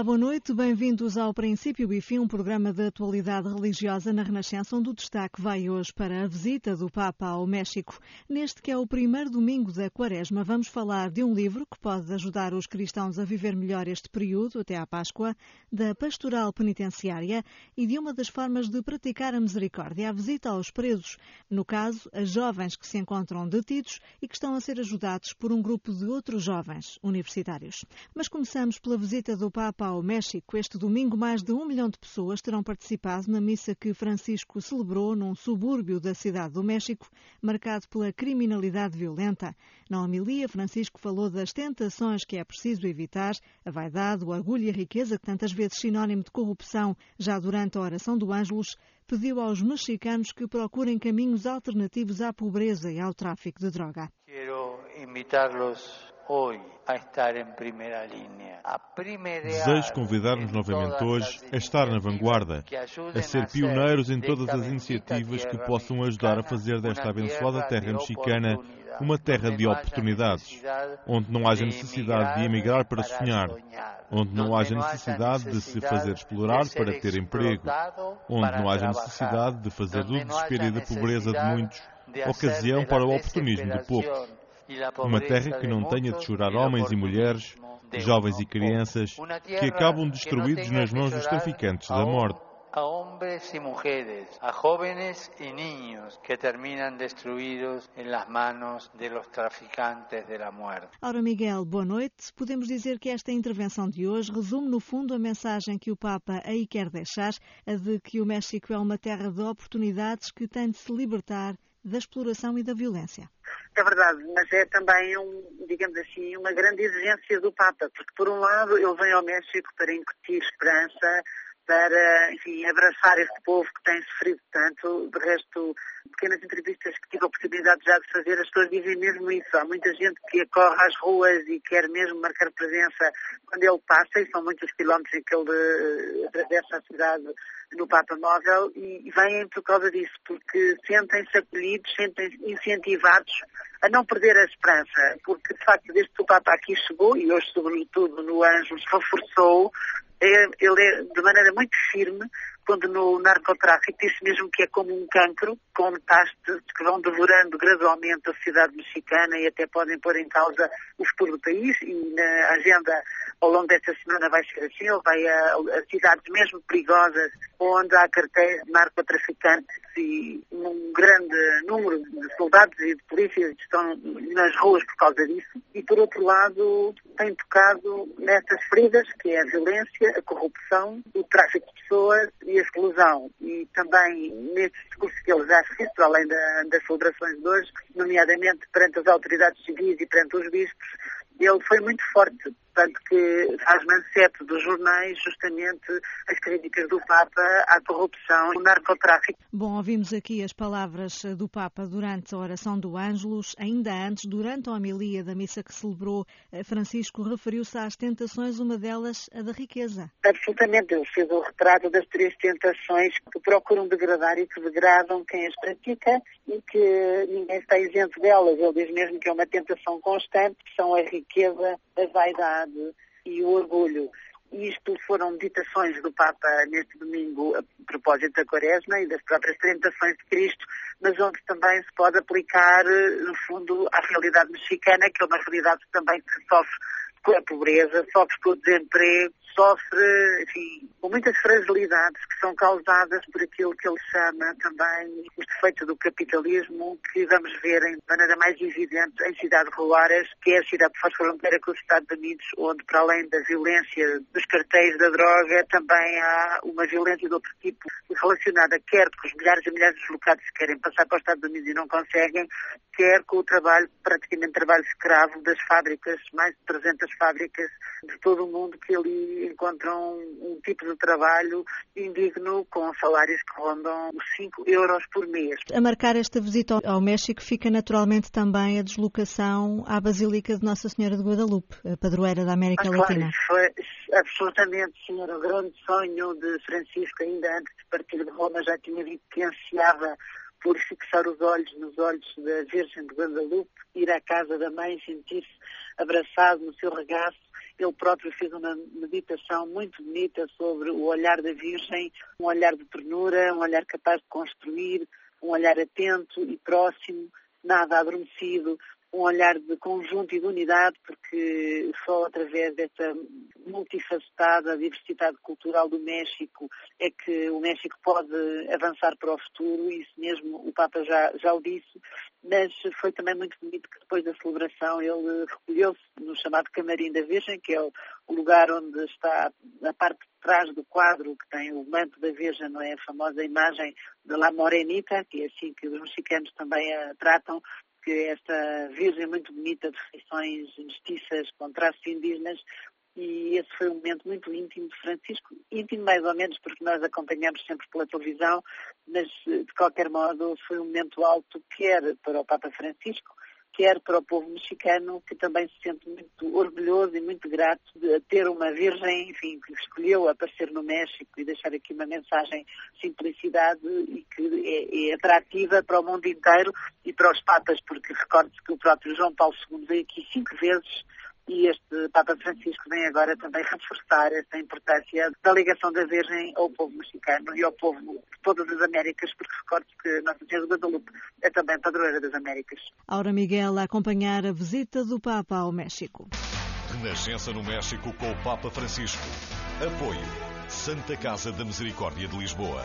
Olá, boa noite. Bem-vindos ao Princípio e Fim, um programa de atualidade religiosa na Renascença, onde o destaque vai hoje para a visita do Papa ao México. Neste que é o primeiro domingo da Quaresma, vamos falar de um livro que pode ajudar os cristãos a viver melhor este período, até à Páscoa, da pastoral penitenciária e de uma das formas de praticar a misericórdia, a visita aos presos, no caso, a jovens que se encontram detidos e que estão a ser ajudados por um grupo de outros jovens universitários. Mas começamos pela visita do Papa ao México. Este domingo, mais de um milhão de pessoas terão participado na missa que Francisco celebrou num subúrbio da cidade do México, marcado pela criminalidade violenta. Na homilia, Francisco falou das tentações que é preciso evitar, a vaidade, o orgulho e a riqueza, que tantas vezes sinónimo de corrupção, já durante a oração do Ângelus, pediu aos mexicanos que procurem caminhos alternativos à pobreza e ao tráfico de droga. Quero invitar-los Desejo convidar-nos novamente hoje a estar na vanguarda, a ser pioneiros em todas as iniciativas que possam ajudar a fazer desta abençoada terra mexicana uma terra de oportunidades, onde não haja necessidade de emigrar para sonhar, onde não haja necessidade de se fazer explorar para ter emprego, onde não haja necessidade de fazer do desespero e da pobreza de muitos ocasião para o oportunismo de poucos. Uma terra que não tenha de chorar homens e mulheres, jovens e crianças, que acabam destruídos nas mãos dos traficantes da morte. a hombres y mujeres, a jóvenes y niños que terminan destruídos en las manos de los traficantes de la muerte. Ora, Miguel, boa noite. Podemos dizer que esta intervenção de hoje resume, no fundo, a mensagem que o Papa aí quer deixar, a de que o México é uma terra de oportunidades que tem de se libertar da exploração e da violência. É verdade, mas é também, um, digamos assim, uma grande exigência do Papa, porque por um lado ele vem ao México para incutir esperança, para, enfim, abraçar este povo que tem sofrido tanto. De resto, pequenas entrevistas que tive a oportunidade já de fazer, as pessoas dizem mesmo isso. Há muita gente que acorre às ruas e quer mesmo marcar presença quando ele passa, e são muitos quilómetros em que ele atravessa a cidade no Papa Móvel, e vêm por causa disso, porque sentem-se acolhidos, sentem-se incentivados a não perder a esperança, porque de facto desde que o Papa aqui chegou, e hoje sobretudo no Anjos reforçou, é, ele é de maneira muito firme quando no narcotráfico disse mesmo que é como um cancro, com metástases que vão devorando gradualmente a sociedade mexicana e até podem pôr em causa o futuro do país e na agenda ao longo desta semana vai ser assim, ele vai a, a cidades mesmo perigosas onde há cartéis de narcotraficantes e um grande número de soldados e de polícias estão nas ruas por causa disso. E, por outro lado, tem tocado nessas feridas, que é a violência, a corrupção, o tráfico de pessoas e a exclusão. E também nesse discurso que ele já fez, além da, das celebrações de hoje, nomeadamente perante as autoridades civis e perante os bispos, ele foi muito forte tanto que faz manchete dos jornais justamente as críticas do Papa à corrupção e ao narcotráfico. Bom, ouvimos aqui as palavras do Papa durante a oração do Ângelus. Ainda antes, durante a homilia da missa que celebrou, eh, Francisco referiu-se às tentações, uma delas a da riqueza. Absolutamente, ele fez o retrato das três tentações que procuram degradar e que degradam quem as pratica e que ninguém está isento delas. Ele diz mesmo que é uma tentação constante, que são a riqueza, a vaidade, e o orgulho. Isto foram ditações do Papa neste domingo a propósito da Quaresma e das próprias tentações de Cristo, mas onde também se pode aplicar, no fundo, à realidade mexicana, que é uma realidade também que sofre com a pobreza, sofre com o desemprego, sofre, enfim, com muitas fragilidades que são causadas por aquilo que ele chama também os defeitos do capitalismo, que vamos ver em maneira mais evidente em cidades rurais, que é a cidade que faz fronteira com os Estados Unidos, onde para além da violência dos cartéis da droga, também há uma violência de outro tipo relacionada quer com os milhares e milhares de deslocados que querem passar para os Estados Unidos e não conseguem, quer com o trabalho, praticamente trabalho escravo das fábricas, mais de 300 fábricas de todo o mundo que ali encontram um tipo de trabalho indigno com salários que rondam os 5 euros por mês. A marcar esta visita ao México fica naturalmente também a deslocação à Basílica de Nossa Senhora de Guadalupe, a padroeira da América Mas, Latina. Claro, foi absolutamente, senhora, o grande sonho de Francisco, ainda antes de partir de Roma, já tinha dito que ansiava por fixar os olhos nos olhos da Virgem de Guadalupe, ir à casa da mãe, sentir-se abraçado no seu regaço ele próprio fez uma meditação muito bonita sobre o olhar da Virgem, um olhar de ternura, um olhar capaz de construir, um olhar atento e próximo, nada adormecido, um olhar de conjunto e de unidade, porque só através dessa multifacetada diversidade cultural do México é que o México pode avançar para o futuro, isso mesmo o Papa já, já o disse, mas foi também muito bonito que depois da celebração ele recolheu-se no chamado Camarim da Virgem, que é o, lugar onde está a parte de trás do quadro que tem o manto da Virgem, não é? A famosa imagem de La Morenita, que é assim que os mexicanos também a tratam, que esta virgem muito bonita de feições mestiças com traços indígenas e esse foi um momento muito íntimo de Francisco, íntimo mais ou menos porque nós acompanhamos sempre pela televisão, mas de qualquer modo foi um momento alto quer para o Papa Francisco, quer para o povo mexicano, que também se sente muito orgulhoso e muito grato de ter uma virgem, enfim, que escolheu aparecer no México e deixar aqui uma mensagem de simplicidade e que é, é atrativa para o mundo inteiro e para os papas, porque recorde-se que o próprio João Paulo II veio aqui cinco vezes e este Papa Francisco vem agora também reforçar esta importância da ligação da Virgem ao povo mexicano e ao povo de todas as Américas, porque recordo que Nossa Senhora de Guadalupe é também padroeira das Américas. Aura Miguel a acompanhar a visita do Papa ao México. Renascença no México com o Papa Francisco. Apoio Santa Casa da Misericórdia de Lisboa.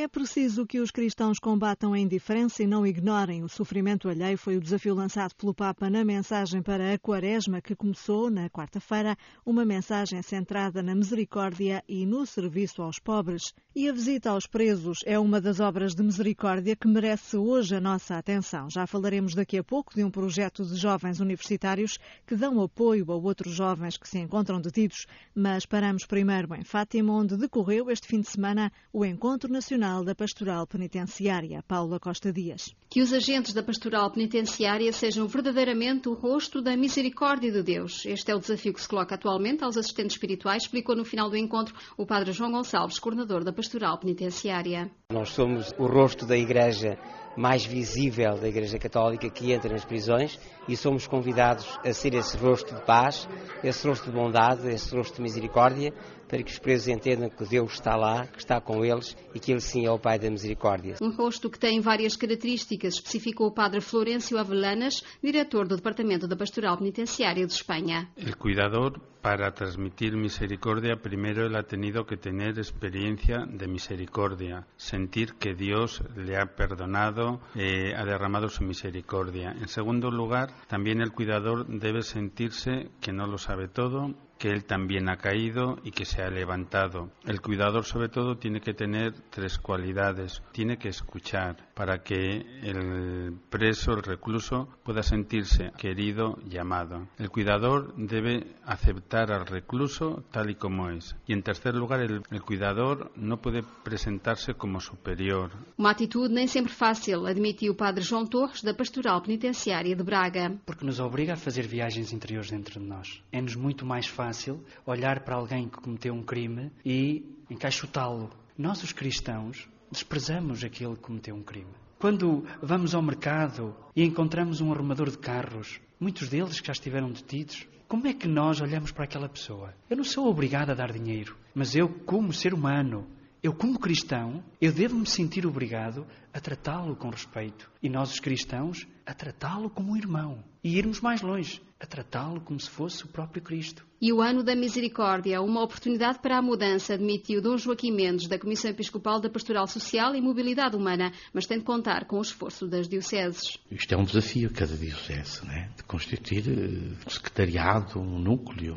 É preciso que os cristãos combatam a indiferença e não ignorem o sofrimento alheio, foi o desafio lançado pelo Papa na mensagem para a Quaresma, que começou na quarta-feira, uma mensagem centrada na misericórdia e no serviço aos pobres. E a visita aos presos é uma das obras de misericórdia que merece hoje a nossa atenção. Já falaremos daqui a pouco de um projeto de jovens universitários que dão apoio a outros jovens que se encontram detidos, mas paramos primeiro em Fátima, onde decorreu este fim de semana o Encontro Nacional Nacional da Pastoral Penitenciária, Paula Costa Dias. Que os agentes da Pastoral Penitenciária sejam verdadeiramente o rosto da misericórdia de Deus. Este é o desafio que se coloca atualmente aos assistentes espirituais, explicou no final do encontro o Padre João Gonçalves, coordenador da Pastoral Penitenciária. Nós somos o rosto da Igreja mais visível da Igreja Católica que entra nas prisões e somos convidados a ser esse rosto de paz, esse rosto de bondade, esse rosto de misericórdia, para que os presos entendam que Deus está lá, que está com eles e que Ele sim é o Pai da misericórdia. Um rosto que tem várias características, especificou o Padre Florencio Avelanas, diretor do Departamento da Pastoral Penitenciária de Espanha. O cuidador, para transmitir misericordia, primeiro ele ha tenido que tener experiencia de misericordia, sentir que Dios le ha perdonado, eh, ha derramado su misericordia. En segundo lugar, también el cuidador debe sentirse que no lo sabe todo, que él también ha caído y que se ha levantado. El cuidador sobre todo tiene que tener tres cualidades. Tiene que escuchar para que el preso, el recluso, pueda sentirse querido y amado. El cuidador debe aceptar al recluso tal y como es. Y en tercer lugar, el, el cuidador no puede presentarse como superior. Uma atitude nem sempre fácil, admitiu o padre João Torres, da Pastoral Penitenciária de Braga. Porque nos obriga a fazer viagens interiores dentro de nós. É-nos muito mais fácil fácil olhar para alguém que cometeu um crime e encaixotá-lo. Nós, os cristãos, desprezamos aquele que cometeu um crime. Quando vamos ao mercado e encontramos um arrumador de carros, muitos deles que já estiveram detidos, como é que nós olhamos para aquela pessoa? Eu não sou obrigado a dar dinheiro, mas eu, como ser humano, eu, como cristão, eu devo me sentir obrigado a tratá-lo com respeito. E nós, os cristãos, a tratá-lo como um irmão. E irmos mais longe, a tratá-lo como se fosse o próprio Cristo. E o Ano da Misericórdia, uma oportunidade para a mudança, admitiu Dom Joaquim Mendes, da Comissão Episcopal da Pastoral Social e Mobilidade Humana, mas tem de contar com o esforço das dioceses. Isto é um desafio cada diocese, né? de constituir um secretariado, um núcleo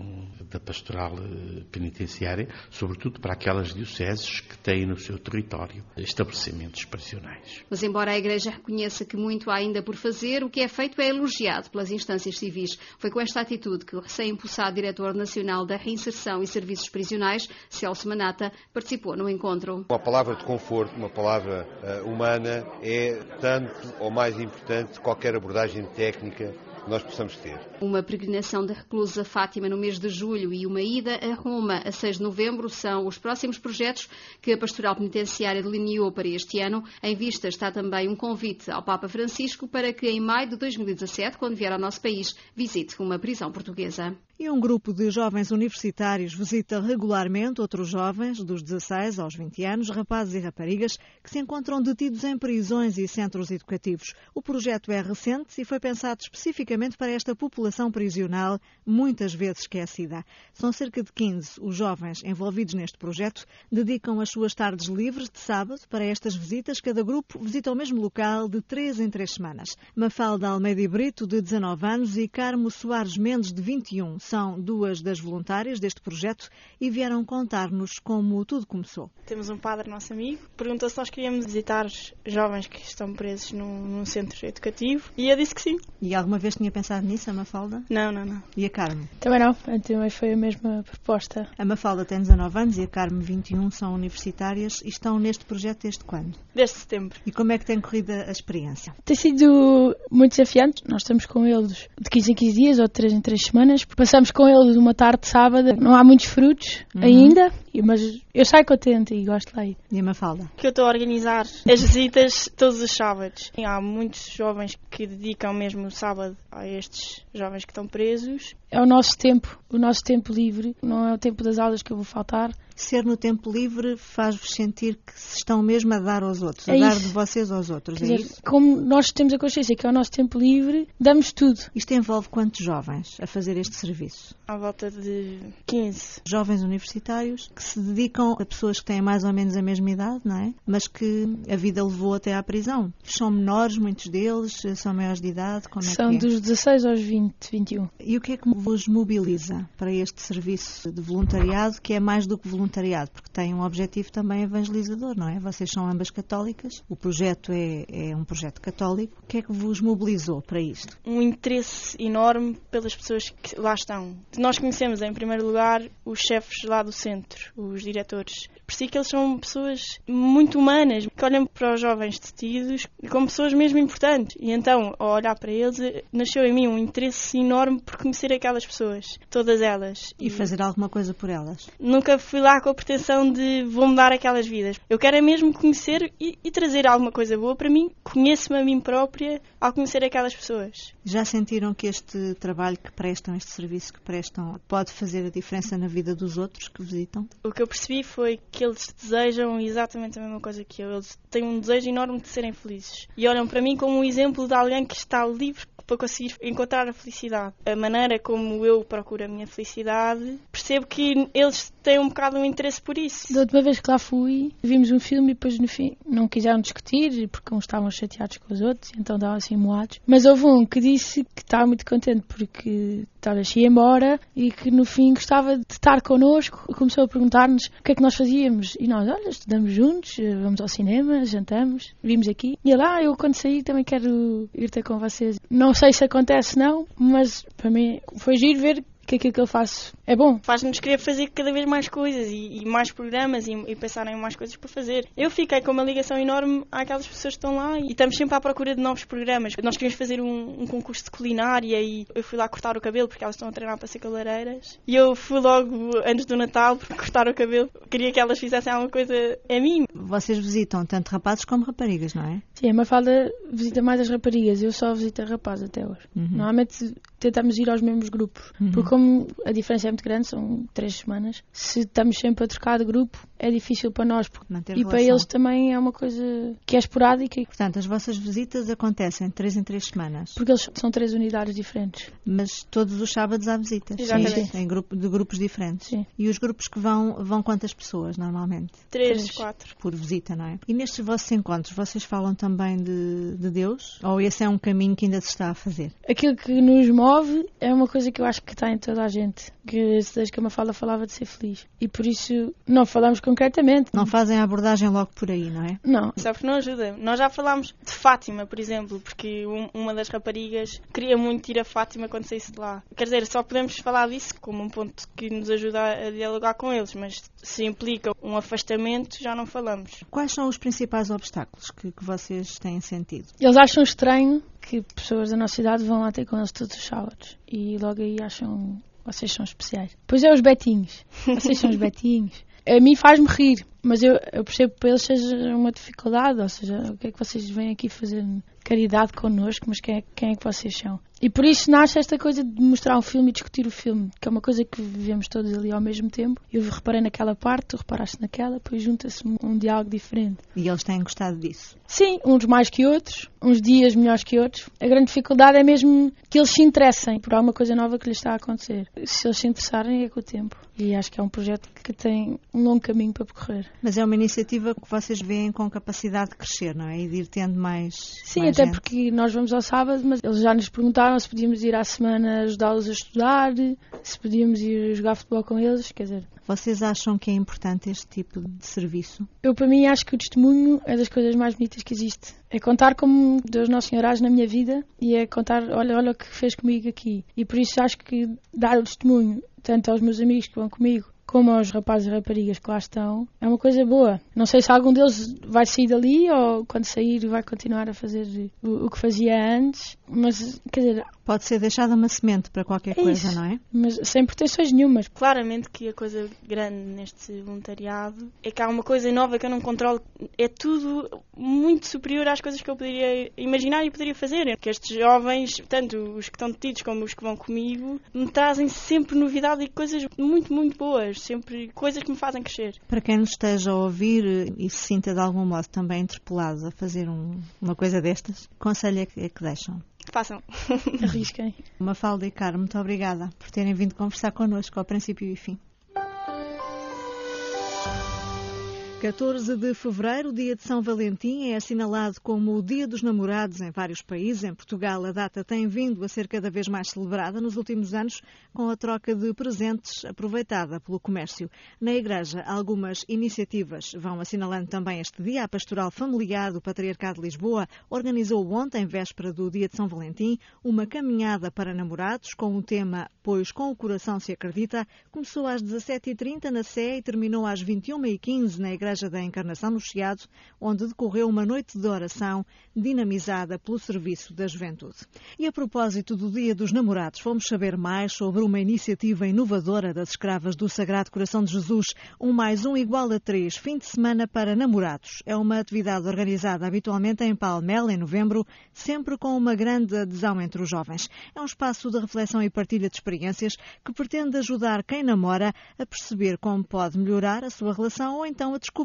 da pastoral eh, penitenciária, sobretudo para aquelas dioceses que têm no seu território estabelecimentos prisionais. Mas embora a Igreja reconheça que muito há ainda por fazer, o que é feito é elogiado pelas instâncias civis. Foi com esta atitude que o recém-impulsado diretor Nacional da Reinserção e Serviços Prisionais, Celso Manata, participou no encontro. Uma palavra de conforto, uma palavra uh, humana, é tanto ou mais importante que qualquer abordagem técnica nós possamos ter. Uma peregrinação da reclusa Fátima no mês de julho e uma ida a Roma a 6 de novembro são os próximos projetos que a Pastoral Penitenciária delineou para este ano. Em vista está também um convite ao Papa Francisco para que em maio de 2017, quando vier ao nosso país, visite uma prisão portuguesa. E um grupo de jovens universitários visita regularmente outros jovens, dos 16 aos 20 anos, rapazes e raparigas, que se encontram detidos em prisões e centros educativos. O projeto é recente e foi pensado especificamente para esta população prisional, muitas vezes esquecida. São cerca de 15 os jovens envolvidos neste projeto, dedicam as suas tardes livres de sábado para estas visitas. Cada grupo visita o mesmo local de três em três semanas. Mafalda Almeida e Brito, de 19 anos, e Carmo Soares Mendes, de 21 são duas das voluntárias deste projeto e vieram contar-nos como tudo começou. Temos um padre nosso amigo, perguntou se nós queríamos visitar jovens que estão presos num, num, centro educativo e eu disse que sim. E alguma vez tinha pensado nisso, a Mafalda? Não, não, não. E a Carmo? Também não, também foi a mesma proposta. A Mafalda tem 19 anos e a Carmo 21, são universitárias e estão neste projeto desde quando? Desde setembro. E como é que tem corrido a experiência? Tem sido muito desafiante. Nós estamos com eles de 15 em 15 dias ou de 3 em 3 semanas. Passamos com eles uma tarde de sábado. Não há muitos frutos uhum. ainda, mas eu saio contente e gosto lá. E a Mafalda? Que eu estou a organizar as visitas todos os sábados. E há muitos jovens que dedicam mesmo o sábado a estes jovens que estão presos. É o nosso tempo, o nosso tempo livre. Não é o tempo das aulas que eu vou faltar ser no tempo livre faz-vos sentir que se estão mesmo a dar aos outros, a é dar de vocês aos outros, Quer é dizer, isso? Como nós temos a consciência que é o nosso tempo livre, damos tudo. Isto envolve quantos jovens a fazer este serviço? À volta de 15. Jovens universitários que se dedicam a pessoas que têm mais ou menos a mesma idade, não é? Mas que a vida levou até à prisão. São menores, muitos deles, são maiores de idade, como são é que é? dos 16 aos 20, 21. E o que é que vos mobiliza para este serviço de voluntariado, que é mais do que voluntariado? Voluntariado, porque tem um objetivo também evangelizador, não é? Vocês são ambas católicas, o projeto é, é um projeto católico. O que é que vos mobilizou para isto? Um interesse enorme pelas pessoas que lá estão. Nós conhecemos, em primeiro lugar, os chefes lá do centro, os diretores. Por si que eles são pessoas muito humanas, que olham para os jovens detidos como pessoas mesmo importantes. E então, ao olhar para eles, nasceu em mim um interesse enorme por conhecer aquelas pessoas, todas elas. E, e fazer alguma coisa por elas? Nunca fui lá com a pretensão de vou mudar aquelas vidas. Eu quero é mesmo conhecer e, e trazer alguma coisa boa para mim. Conheço-me a mim própria ao conhecer aquelas pessoas. Já sentiram que este trabalho que prestam, este serviço que prestam, pode fazer a diferença na vida dos outros que visitam? O que eu percebi foi que eles desejam exatamente a mesma coisa que eu. Eles têm um desejo enorme de serem felizes. E olham para mim como um exemplo de alguém que está livre para conseguir encontrar a felicidade. A maneira como eu procuro a minha felicidade, percebo que eles têm um bocado um interesse por isso. Da última vez que lá fui, vimos um filme e depois no fim não quiseram discutir porque uns estavam chateados com os outros, então estavam assim moados. Mas houve um que disse que estava muito contente porque talvez ia embora e que no fim gostava de estar connosco. Começou a perguntar-nos o que é que nós fazíamos. E nós, olha, estudamos juntos, vamos ao cinema, jantamos, vimos aqui. E ele, ah, eu quando sair também quero ir ter com vocês. Não sei se acontece não, mas para mim foi giro ver que aquilo que eu faço é bom. Faz-nos querer fazer cada vez mais coisas e, e mais programas e, e, pensar em mais coisas para fazer. Eu fiquei com uma ligação enorme àquelas pessoas que estão lá e estamos sempre à procura de novos programas. Nós queríamos fazer um, um concurso de culinária e eu fui lá cortar o cabelo porque elas estão a treinar para ser cabeleireiras. E eu fui logo antes do Natal para cortar o cabelo. Queria que elas fizessem alguma coisa a mim. Vocês visitam tanto rapazes como raparigas, não é? Sim, a Mafalda visita mais as raparigas. Eu só visito a rapaz até hoje. Uhum. Normalmente tentamos ir aos mesmos grupos. Uhum. Porque como a diferença é muito grande, são três semanas, se estamos sempre a trocar de grupo, é difícil para nós. Manter e relação. para eles também é uma coisa que é esporádica. Portanto, as vossas visitas acontecem três em três semanas? Porque eles são três unidades diferentes. Mas todos os sábados há visitas? Exatamente. Sim, em grupo, de grupos diferentes? Sim. E os grupos que vão, vão quantas pessoas, normalmente? Três, três. quatro. Por visita, não é? E nestes vossos encontros, vocês falam também de, de Deus? Ou esse é um caminho que ainda se está a fazer? Aquilo que nos move é uma coisa que eu acho que está em toda a gente. Que desde que a Mafalda falava de ser feliz. E por isso não falamos concretamente. Não fazem a abordagem logo por aí, não é? Não. Só porque não ajuda. Nós já falámos de Fátima, por exemplo, porque uma das raparigas queria muito ir a Fátima quando saísse de lá. Quer dizer, só podemos falar disso como um ponto que nos ajuda a dialogar com eles, mas se implica um afastamento, já não falamos. Quais são os principais obstáculos que, que vocês têm sentido? Eles acham estranho que pessoas da nossa idade vão lá ter com eles todos os sábados e logo aí acham vocês são especiais. Pois é, os betinhos. Vocês são os betinhos. A mim faz-me rir, mas eu, eu percebo que para eles seja uma dificuldade, ou seja, o que é que vocês vêm aqui fazer caridade connosco, mas quem é, quem é que vocês são? E por isso nasce esta coisa de mostrar um filme e discutir o filme, que é uma coisa que vivemos todos ali ao mesmo tempo. Eu reparei naquela parte, tu reparaste naquela, depois junta-se um, um, diálogo diferente. E eles têm gostado disso? Sim, uns mais que outros, uns dias melhores que outros. A grande dificuldade é mesmo que eles se interessem por alguma coisa nova que lhes está a acontecer. Se eles se interessarem é com o tempo. E acho que é um projeto que tem um longo caminho para percorrer. Mas é uma iniciativa que vocês veem com capacidade de crescer, não é? E de ir tendo mais. Sim, mais até gente. porque nós vamos ao sábado, mas eles já nos perguntaram se podíamos ir à semana ajudá-los a estudar, se podíamos ir jogar futebol com eles, quer dizer. Vocês acham que é importante este tipo de serviço? Eu, para mim, acho que o testemunho é das coisas mais bonitas que existe. É contar como Deus Nosso Senhor age na minha vida e é contar, olha, olha o que fez comigo aqui. E por isso acho que dar o testemunho, tanto aos meus amigos que vão comigo, como aos rapazes e raparigas que lá estão, é uma coisa boa. Não sei se algum deles vai sair dali ou quando sair vai continuar a fazer o, o que fazia antes, mas quer dizer. Pode ser deixada uma semente para qualquer é coisa, isso, não é? Mas sem pretensões nenhumas. Claramente que a coisa grande neste voluntariado é que há uma coisa nova que eu não controlo. É tudo muito superior às coisas que eu poderia imaginar e poderia fazer. Que estes jovens, tanto os que estão detidos como os que vão comigo, me trazem sempre novidade e coisas muito, muito boas. Sempre coisas que me fazem crescer. Para quem nos esteja a ouvir e se sinta de algum modo também interpelado a fazer um, uma coisa destas, conselho é que, é que deixam? Façam. Arrisquem. Mafalda e Caro, muito obrigada por terem vindo conversar connosco ao princípio e fim. 14 de fevereiro, dia de São Valentim, é assinalado como o Dia dos Namorados em vários países. Em Portugal, a data tem vindo a ser cada vez mais celebrada nos últimos anos, com a troca de presentes aproveitada pelo comércio. Na Igreja, algumas iniciativas vão assinalando também este dia. A Pastoral Familiar do Patriarcado de Lisboa organizou ontem, véspera do Dia de São Valentim, uma caminhada para namorados com o tema Pois com o Coração se Acredita. Começou às 17h30 na Sé e terminou às 21h15 na Igreja Igreja da Encarnação no Chiado, onde decorreu uma noite de oração dinamizada pelo Serviço da Juventude. E a propósito do Dia dos Namorados, fomos saber mais sobre uma iniciativa inovadora das escravas do Sagrado Coração de Jesus, um mais um igual a três, fim de semana para namorados. É uma atividade organizada habitualmente em Palmela, em novembro, sempre com uma grande adesão entre os jovens. É um espaço de reflexão e partilha de experiências que pretende ajudar quem namora a perceber como pode melhorar a sua relação ou então a descobrir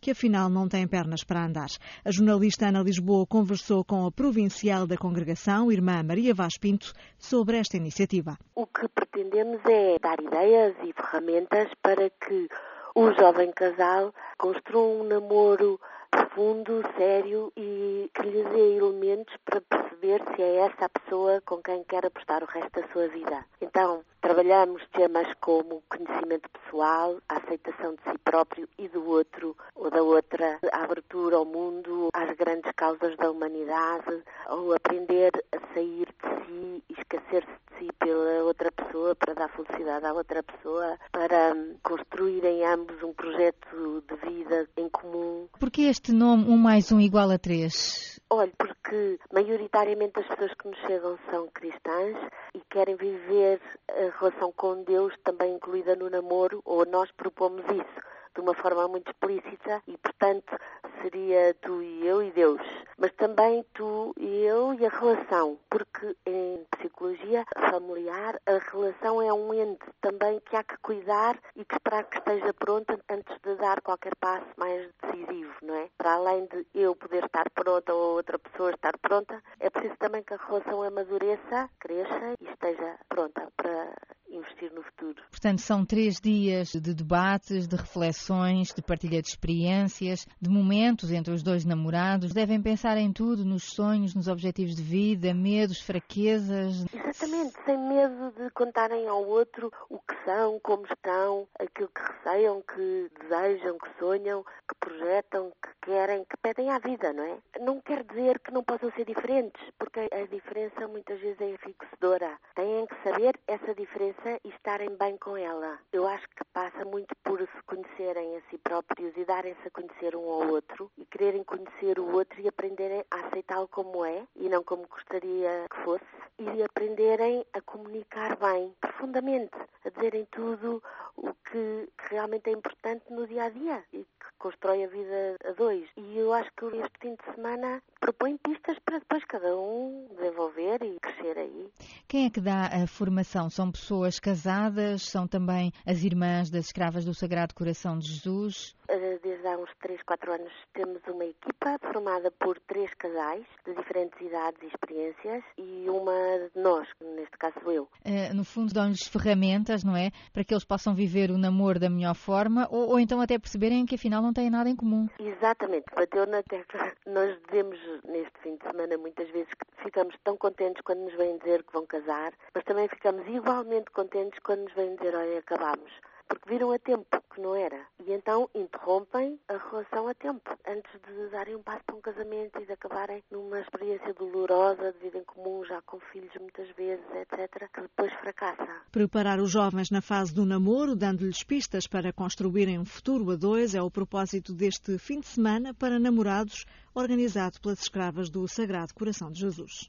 que afinal não tem pernas para andar. A jornalista Ana Lisboa conversou com a provincial da congregação, irmã Maria Vaz Pinto, sobre esta iniciativa. O que pretendemos é dar ideias e ferramentas para que o jovem casal construa um namoro profundo, sério e que lhe dê elementos para perceber se é essa a pessoa com quem quer apostar o resto da sua vida. Então, trabalhamos temas como conhecimento pessoal, a aceitação de si próprio e do outro ou da outra, a abertura ao mundo, às grandes causas da humanidade, ou aprender a sair de si e esquecer-se de si pela outra pessoa para dar felicidade à outra pessoa, para construir em ambos um projeto de vida em comum. Porquê este nome, um mais um igual a três? Olha, porque maioritariamente as pessoas que nos chegam são cristãs e querem viver a relação com Deus também incluída no namoro, ou nós propomos isso de uma forma muito explícita e, portanto, seria tu e eu e Deus. Mas também tu e eu e a relação, porque em psicologia familiar a relação é um ente também que há que cuidar e que esperar que esteja pronta antes de dar qualquer passo mais decisivo, não é? Para além de eu poder estar pronta ou outra pessoa estar pronta, é preciso também que a relação amadureça, cresça e esteja pronta para investir no futuro. Portanto, são três dias de debates, de reflexões, de partilha de experiências, de momentos entre os dois namorados. Devem pensar em tudo, nos sonhos, nos objetivos de vida, medos, fraquezas. Exatamente, sem medo de contarem ao outro o que são, como estão, aquilo que receiam, que desejam, que sonham, que projetam, que querem, que pedem à vida, não é? Não quer dizer que não possam ser diferentes, porque a diferença muitas vezes é enriquecedora. Têm que saber essa diferença e estarem bem com ela. Eu acho que passa muito por se conhecerem a si próprios e darem-se a conhecer um ao outro e quererem conhecer o outro e aprenderem a aceitá-lo como é e não como gostaria que fosse e aprenderem a comunicar bem, profundamente, a dizerem tudo o que realmente é importante no dia a dia e que constrói a vida a dois. E eu acho que este fim de semana propõe pistas para depois cada um desenvolver e crescer aí. Quem é que dá a formação? São pessoas casadas? São também as irmãs das escravas do Sagrado Coração de Jesus? Eh, desde há uns 3, 4 anos temos uma equipa formada por três casais de diferentes idades e experiências e uma de nós, neste caso eu. Uh, no fundo dão-lhes ferramentas, não é? Para que eles possam viver o namoro da melhor forma ou, ou então até perceberem que afinal não têm nada em comum. Exatamente, bateu na tecla. Nós dizemos neste fim de semana muitas vezes que ficamos tão contentes quando nos vêm dizer que vão casar, mas também ficamos igualmente contentes quando nos vêm dizer, olha, acabamos porque viram a tempo que não era. E então interrompem a relação a tempo, antes de darem um passo para um casamento e de acabarem numa experiência dolorosa de vida em comum, já com filhos muitas vezes, etc., que depois fracassa. Preparar os jovens na fase do namoro, dando-lhes pistas para construírem um futuro a dois, é o propósito deste fim de semana para namorados, organizado pelas escravas do Sagrado Coração de Jesus.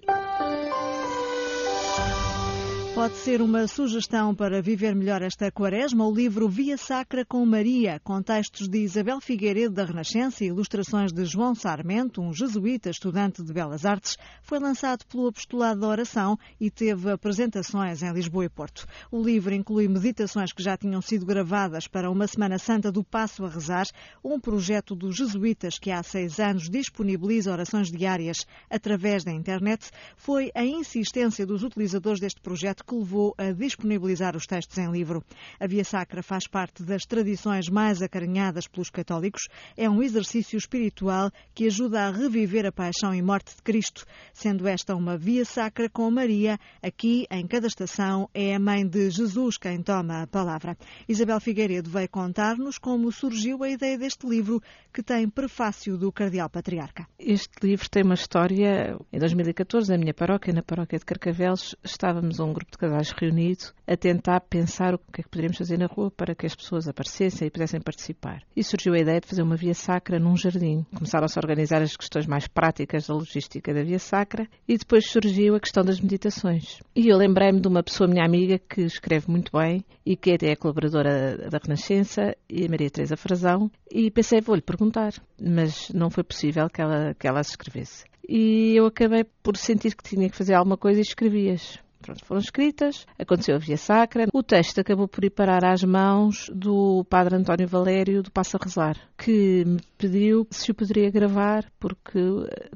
Pode ser uma sugestão para viver melhor esta quaresma o livro Via Sacra com Maria, com textos de Isabel Figueiredo da Renascença e ilustrações de João Sarmento, um jesuíta estudante de Belas Artes, foi lançado pelo Apostolado da Oração e teve apresentações em Lisboa e Porto. O livro inclui meditações que já tinham sido gravadas para uma Semana Santa do Passo a Rezar, um projeto dos jesuítas que há seis anos disponibiliza orações diárias através da internet. Foi a insistência dos utilizadores deste projeto que levou a disponibilizar os textos em livro. A Via Sacra faz parte das tradições mais acarinhadas pelos católicos. É um exercício espiritual que ajuda a reviver a paixão e morte de Cristo, sendo esta uma Via Sacra com Maria. Aqui, em cada estação, é a mãe de Jesus quem toma a palavra. Isabel Figueiredo veio contar-nos como surgiu a ideia deste livro, que tem prefácio do Cardeal Patriarca. Este livro tem uma história. Em 2014, na minha paróquia, na paróquia de Carcavelos, estávamos um grupo de casais reunido a tentar pensar o que é que poderíamos fazer na rua para que as pessoas aparecessem e pudessem participar. E surgiu a ideia de fazer uma via sacra num jardim. Começaram-se a organizar as questões mais práticas da logística da via sacra e depois surgiu a questão das meditações. E eu lembrei-me de uma pessoa, minha amiga, que escreve muito bem e que é colaboradora da Renascença, e Maria Teresa Frazão, e pensei, vou-lhe perguntar, mas não foi possível que ela, que ela se escrevesse. E eu acabei por sentir que tinha que fazer alguma coisa e escrevi-as. Pronto, foram escritas, aconteceu a Via Sacra. O texto acabou por ir parar às mãos do padre António Valério do Passa a Rezar, que me pediu se o poderia gravar porque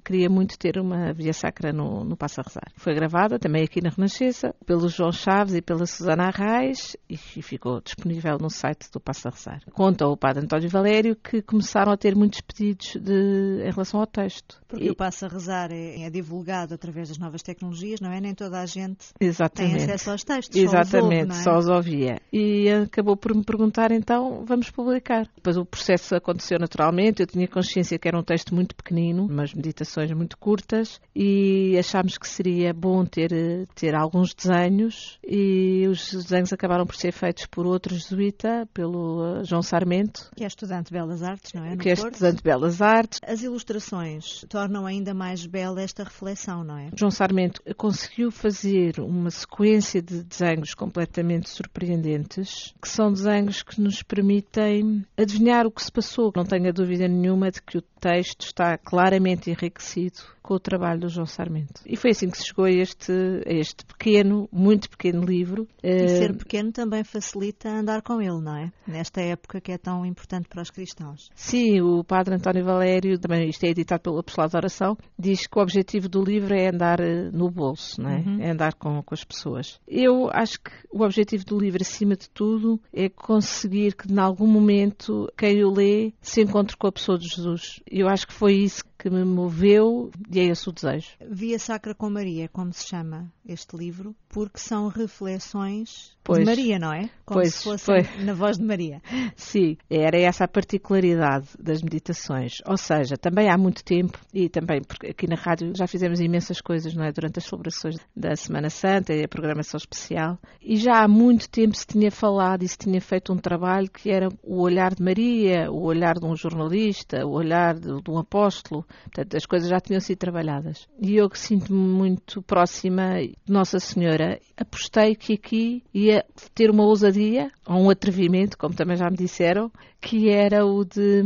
queria muito ter uma Via Sacra no, no Passa a Rezar. Foi gravada também aqui na Renascença pelo João Chaves e pela Susana Arraes e ficou disponível no site do Passa a Rezar. Conta o padre António Valério que começaram a ter muitos pedidos de, em relação ao texto. Porque e... o Passa a Rezar é, é divulgado através das novas tecnologias, não é? Nem toda a gente Exatamente. tem acesso aos textos. Exatamente, só os, ouve, é? só os ouvia. E acabou por me perguntar, então, vamos publicar. Depois o processo aconteceu naturalmente, eu tinha consciência que era um texto muito pequenino, umas meditações muito curtas, e achámos que seria bom ter, ter alguns desenhos, e os desenhos acabaram por ser feitos por outro jesuíta, pelo uh, João Sarmento. Que é estudante de Belas Artes, não é? No que é Porto. estudante de Belas Artes. As ilustrações tornam ainda mais bela esta reflexão, não é? João Sarmento conseguiu fazer uma sequência de desenhos completamente surpreendentes, que são desenhos que nos permitem adivinhar o que se passou. Não tenho dúvida nenhuma de que o texto está claramente enriquecido com o trabalho do João Sarmento. E foi assim que se chegou a este, a este pequeno, muito pequeno livro. E eh, ser pequeno também facilita andar com ele, não é? Nesta época que é tão importante para os cristãos. Sim, o padre António Valério, também isto é editado pelo Apostolado da Oração, diz que o objetivo do livro é andar eh, no bolso, não é? Uhum. É andar com, com as pessoas. Eu acho que o objetivo do livro, acima de tudo, é conseguir que, em algum momento, quem o lê se encontre com a pessoa de Jesus. Eu acho que foi isso que me moveu e é esse o desejo. Via Sacra com Maria, como se chama este livro, porque são reflexões pois, de Maria, não é? Como pois, se fosse na voz de Maria. Sim, era essa a particularidade das meditações. Ou seja, também há muito tempo, e também porque aqui na rádio já fizemos imensas coisas, não é? Durante as celebrações da Semana Santa e a programação especial, e já há muito tempo se tinha falado e se tinha feito um trabalho que era o olhar de Maria, o olhar de um jornalista, o olhar de, de um apóstolo. Portanto, as coisas já tinham sido trabalhadas. E eu que sinto-me muito próxima de Nossa Senhora, apostei que aqui ia ter uma ousadia, ou um atrevimento, como também já me disseram, que era o de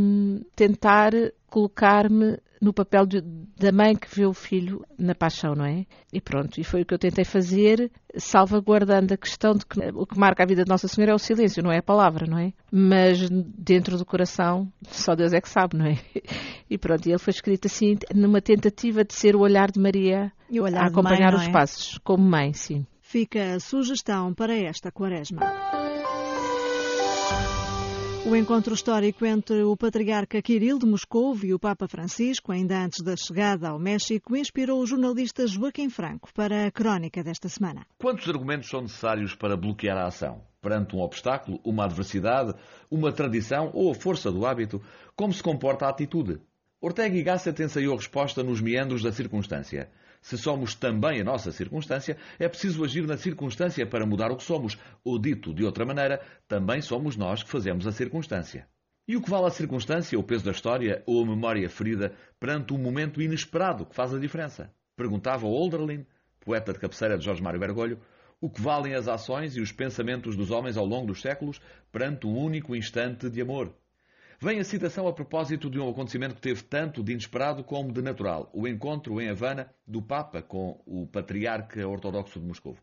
tentar colocar-me no papel de, da mãe que vê o filho na paixão, não é? E pronto, e foi o que eu tentei fazer, salvaguardando a questão de que o que marca a vida de Nossa Senhora é o silêncio, não é a palavra, não é? Mas dentro do coração, só Deus é que sabe, não é? E pronto, e ele foi escrito assim, numa tentativa de ser o olhar de Maria a acompanhar mãe, os é? passos, como mãe, sim. Fica a sugestão para esta quaresma. O encontro histórico entre o patriarca Kirill de Moscou e o Papa Francisco, ainda antes da chegada ao México, inspirou o jornalista Joaquim Franco para a crónica desta semana. Quantos argumentos são necessários para bloquear a ação? Perante um obstáculo, uma adversidade, uma tradição ou a força do hábito, como se comporta a atitude? Ortega y Gasset ensaiou a resposta nos meandros da circunstância. Se somos também a nossa circunstância, é preciso agir na circunstância para mudar o que somos, ou dito de outra maneira, também somos nós que fazemos a circunstância. E o que vale a circunstância, o peso da história ou a memória ferida perante um momento inesperado que faz a diferença? Perguntava Olderlin, poeta de cabeceira de Jorge Mário Bergoglio, o que valem as ações e os pensamentos dos homens ao longo dos séculos perante um único instante de amor? Vem a citação a propósito de um acontecimento que teve tanto de inesperado como de natural, o encontro em Havana do Papa com o Patriarca Ortodoxo de Moscou.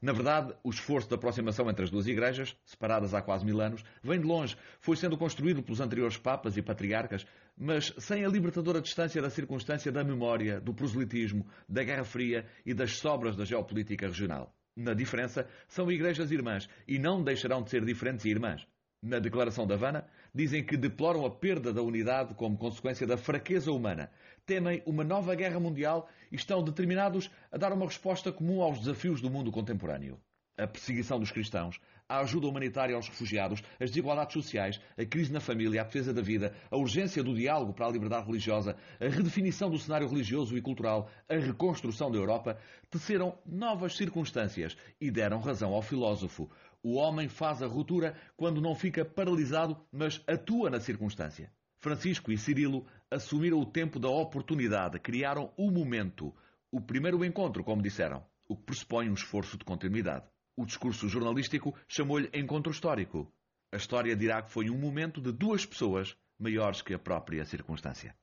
Na verdade, o esforço de aproximação entre as duas igrejas, separadas há quase mil anos, vem de longe, foi sendo construído pelos anteriores papas e patriarcas, mas sem a libertadora distância da circunstância da memória, do proselitismo, da Guerra Fria e das sobras da geopolítica regional. Na diferença, são igrejas irmãs e não deixarão de ser diferentes e irmãs. Na Declaração de Havana, dizem que deploram a perda da unidade como consequência da fraqueza humana, temem uma nova guerra mundial e estão determinados a dar uma resposta comum aos desafios do mundo contemporâneo. A perseguição dos cristãos, a ajuda humanitária aos refugiados, as desigualdades sociais, a crise na família, a defesa da vida, a urgência do diálogo para a liberdade religiosa, a redefinição do cenário religioso e cultural, a reconstrução da Europa, teceram novas circunstâncias e deram razão ao filósofo. O homem faz a ruptura quando não fica paralisado, mas atua na circunstância. Francisco e Cirilo assumiram o tempo da oportunidade, criaram o momento, o primeiro encontro, como disseram, o que pressupõe um esforço de continuidade. O discurso jornalístico chamou-lhe encontro histórico. A história dirá que foi um momento de duas pessoas maiores que a própria circunstância.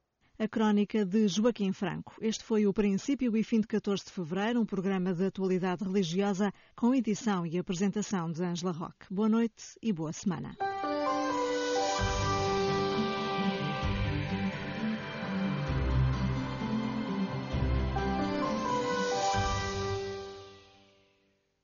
A crónica de Joaquim Franco. Este foi o princípio e fim de 14 de fevereiro, um programa de atualidade religiosa com edição e apresentação de Ângela Roque. Boa noite e boa semana.